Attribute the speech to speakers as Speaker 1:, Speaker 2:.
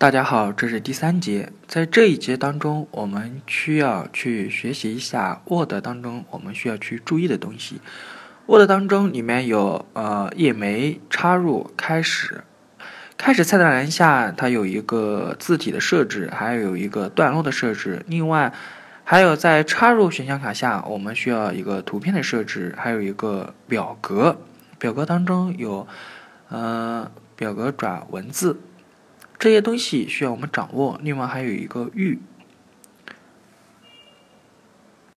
Speaker 1: 大家好，这是第三节。在这一节当中，我们需要去学习一下 Word 当中我们需要去注意的东西。Word 当中里面有呃页眉、插入、开始。开始菜单栏下它有一个字体的设置，还有一个段落的设置。另外，还有在插入选项卡下，我们需要一个图片的设置，还有一个表格。表格当中有呃表格转文字。这些东西需要我们掌握，另外还有一个欲